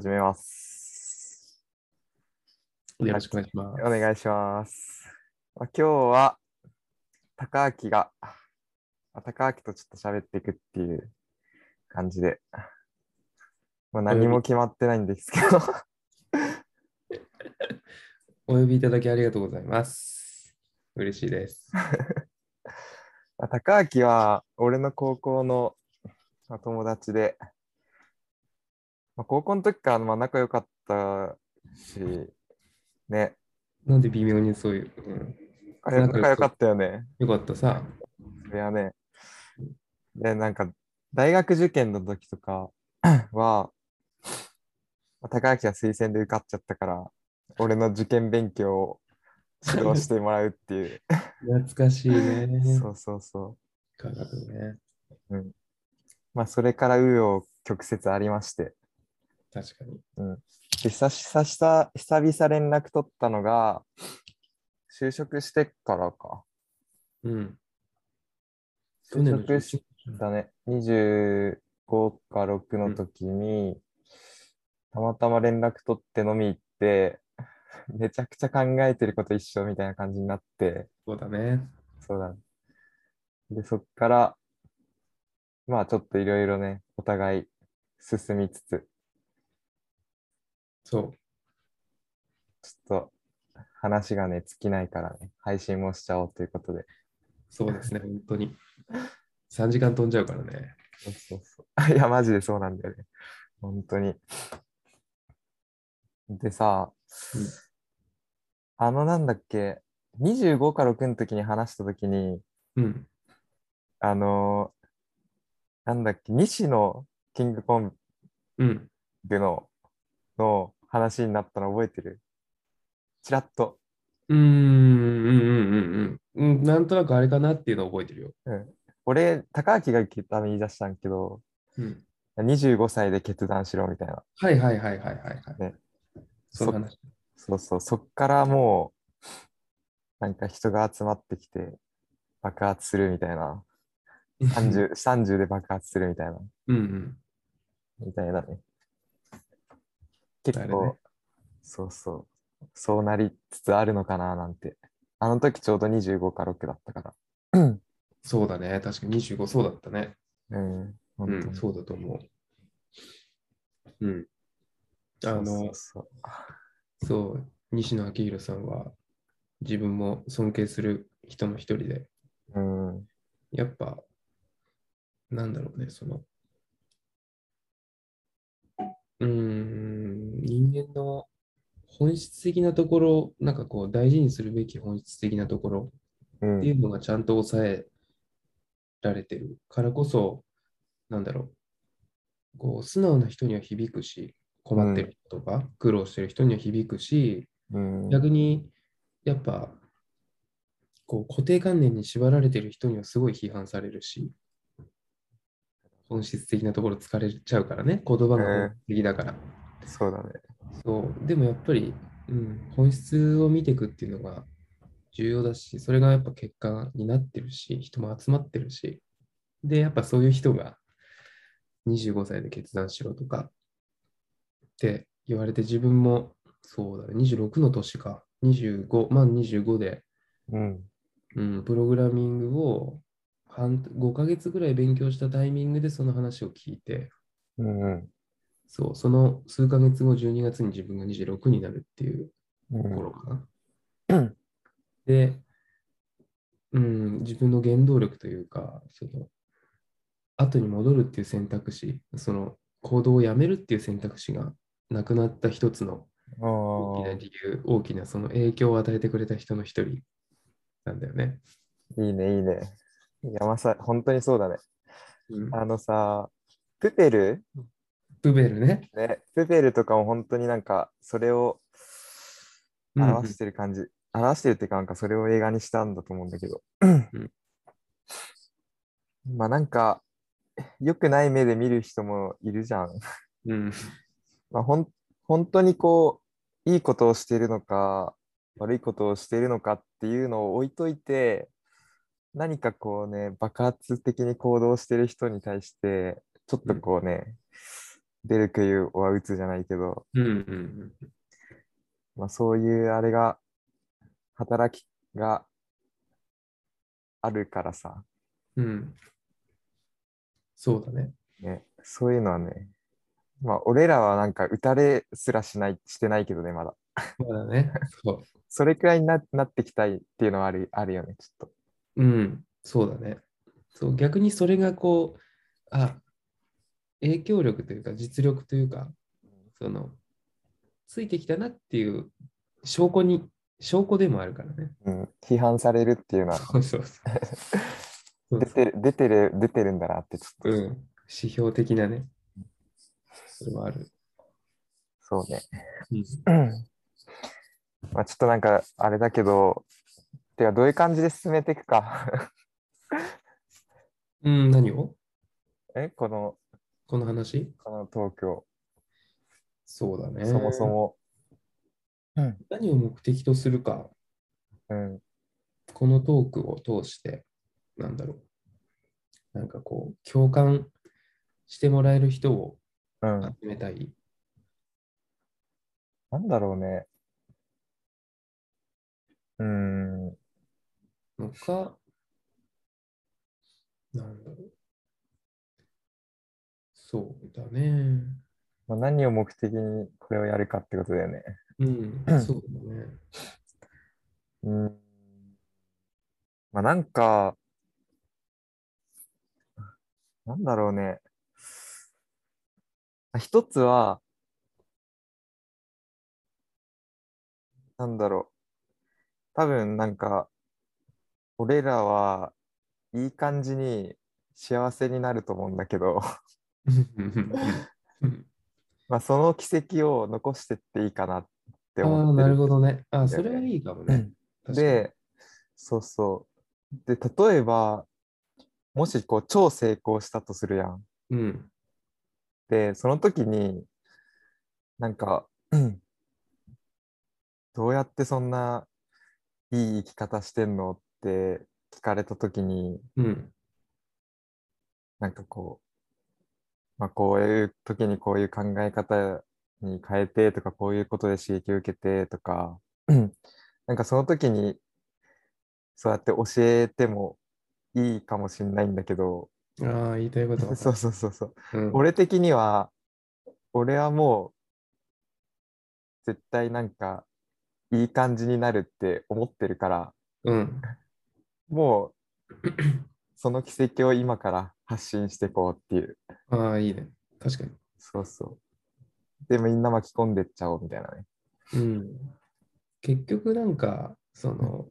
始めます。よろしくお願いします。お願いします。まあ、今日は、高明が、まあ高明とちょっと喋っていくっていう感じで、まあ、何も決まってないんですけど、お呼びいただきありがとうございます。嬉しいです。まあ高明は俺の高校のまあ友達で、まあ、高校の時からまあ仲良かったし、ね、なんで微妙にそういう、うん、あれ仲良かったよね。よかったさ。それはね。で、なんか、大学受験の時とか は、まあ高明が推薦で受かっちゃったから、俺の受験勉強を指導してもらうっていう。懐かしいね。そうそうそ科学ね。う。うん。まあ、それから紆余曲折ありまして。確かに。で、久々久久々連絡取ったのが、就職してからか。うん。就職し11だね。25か6の時に、たまたま連絡取って飲み行って、めちゃくちゃ考えてること一緒みたいな感じになって、そうだね。そうだね。で、そっから、まあちょっといろいろね、お互い進みつつ、そう。ちょっと話がね、尽きないからね、配信もしちゃおうということで。そうですね。本当に。3時間飛んじゃうからね。そうそうそう。いや、マジでそうなんだよね。本当に。でさ、うんあのなんだっけ、25か6の時に話した時に、うん。あのーなんだっけ、西のキングコンうん。グのの話になったの覚えてる？ちらっと。うーん。うん。うん。うん。うん。なんとなくあれかなっていうのを覚えてるよ。俺、高明が言った言い出したんけど、うん。25歳で決断しろみたいな。はいはいはいはいはいはい。ねそ。そうそう、そっからもう、なんか人が集まってきて、爆発するみたいな。30, 30で爆発するみたいな、うんうん。みたいなね。結あれね構、そうそう、そうなりつつあるのかななんて。あの時ちょうど25か6だったから。そうだね。確かに25そうだったね。うん、本当に。うん、そうだと思う。うん。あの、そう西野昭弘さんは自分も尊敬する人の一人で、うん、やっぱ、なんだろうね、その、うーん、人間の本質的なところ、なんかこう大事にするべき本質的なところうん。っていうのがちゃんと抑えられてる。からこそ、なんだろう、こう素直な人には響くし、困ってる人とか、苦労してる人には響くし、うん、逆にやっぱこう固定観念に縛られてる人にはすごい批判されるし、本質的なところ疲れちゃうからね、言葉が本質的だから。そうだね。そう、でもやっぱり、うん、本質を見ていくっていうのが重要だし、それがやっぱ結果になってるし、人も集まってるし、で、やっぱそういう人が25歳で決断しろとかって言われて、自分もそうだね、26の年か、25、満25で、うん、うん、プログラミングを半5ヶ月ぐらい勉強したタイミングでその話を聞いて、うん、うんそう、その数ヶ月後、12月に自分が26になるっていううん頃かな。で、うん、自分の原動力というか、その、後に戻るっていう選択肢、その行動をやめるっていう選択肢がなくなった一つの大きなあ理由、大きなその影響を与えてくれた人の一人なんだよね。ーいいね、いいね。いや、まさ、本当にそうだね。うん、あのさ、プペルプベルね。ね、プペルとかも本当になんかそれをうんうん。表してる感じ、表してるっていうかなんかそれを映画にしたんだと思うんだけど、ん。まあなんか良くない目で見る人もいるじゃん。うん、まあほん本当にこういいことをしているのか悪いことをしているのかっていうのを置いといて何かこうね爆発的に行動している人に対してちょっとこうね、出る杭は打つじゃないけど、うんうんまあ、そういうあれが、働きがあるからさ、うん。うん。そうだね。ね、そういうのはね、まあ、俺らはなんか打たれすらしない、してないけどね、まだ。まだね。そう。それくらいにななってきたいっていうのはあるあるよね、ちょっと。うん、そうだね。そう、逆にそれがこう、あ、影響力というか実力というか、その、ついてきたなっていう証拠に、証拠でもあるからね。うん、批判されるっていうのは、そう そうそう。出てる、出てる、出てるんだなって、ちょっと、うん、指標的なね。それはある。そうね。うんまあ、ちょっとなんか、あれだけど、てか、どういう感じで進めていくか。うん、何を？え、この、この話？この東京、そうだね。そもそも。何を目的とするか、うん、このトークを通して、なんだろう。なんかこう、共感してもらえる人をうん。集めたい。なんだろうね。うん、のか、なんだろう。そうだね。まあ、何を目的にこれをやるかってことだよね。うん、そうだね。うん。まあ、なんか、なんだろうね。あ一つは、なんだろう。多分なんか、俺らはいい感じに幸せになると思うんだけど、うんまあその軌跡を残してっていいかなって思ってなるる。ほどね。あそれはいいかもね。で、そうそう。で、例えば、もしこう超成功したとするやん。うん。で、その時に、なんか、うんどうやってそんないい生き方してんのって聞かれた時に、うん。なんかこう、まあこういう時にこういう考え方に変えてとか、こういうことで刺激を受けてとか、う んなんかその時にそうやって教えてもいいかもしれないんだけど、ああ、言いたいことは。そうそうそうそう。うん。俺的には、俺はもう、絶対なんか、いい感じになるって思ってるから、うん。もう、その奇跡を今から発信していこうっていう。ああ、いいね。確かに。そうそう。で、みんな巻き込んでっちゃおうみたいなね。うん。結局なんか、その、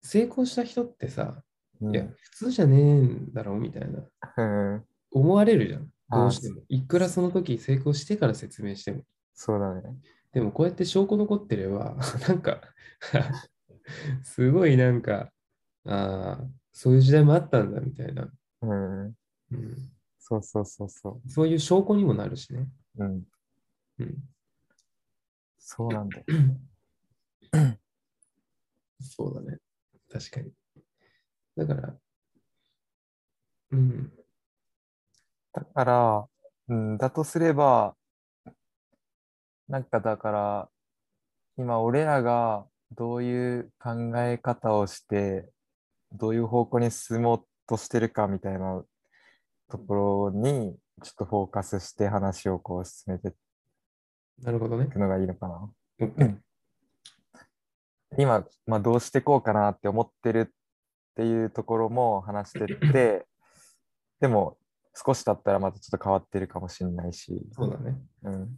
成功した人ってさ、うんいや、普通じゃねえんだろうみたいな、うん、思われるじゃん。どうしても。いくらその時成功してから説明しても。そうだね。でもこうやって証拠残ってれば、なんか、すごいなんか、ああ、そういう時代もあったんだみたいな、うん。うん。そうそうそうそそういう証拠にもなるしね。う。うん。うん。そうなんだよ。そうだね。確かに。だから、うん。だから、うん、だとすれば、なんかだから、今俺らがどういう考え方をして、どういう方向に進もうとしてるかみたいなところに、ちょっとフォーカスして話をこう進めていなるほどね。くのがいいのかな。今、まあ、どうしてこうかなって思ってるっていうところも話してって、でも少し経ったらまたちょっと変わってるかもしれないし、そうだね。うん。っ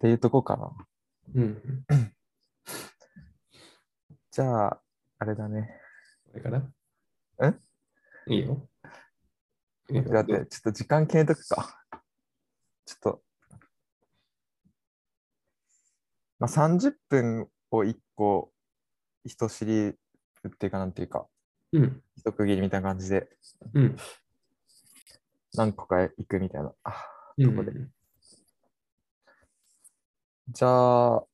ていうとこかな。うん。じゃあ、あれだね。これかな？んいいよ。いいよ待ってちょっと時間決めとくか。ちょっと。まあ、30分を1個、一知りっていうかなんていうか、うん。一区切りみたいな感じでうん。何個か行くみたいな。あうんとこでじゃあ、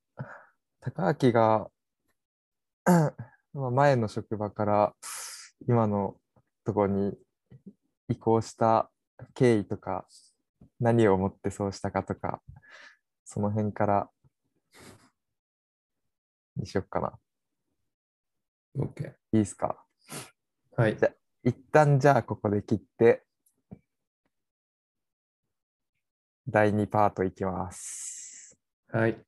高明がまあ前の職場から今のところに移行した経緯とか何をもってそうしたかとか、その辺からにしよっかな。OK。いいですか？はい。一旦じゃあここで切って、第2パートいきます。はい。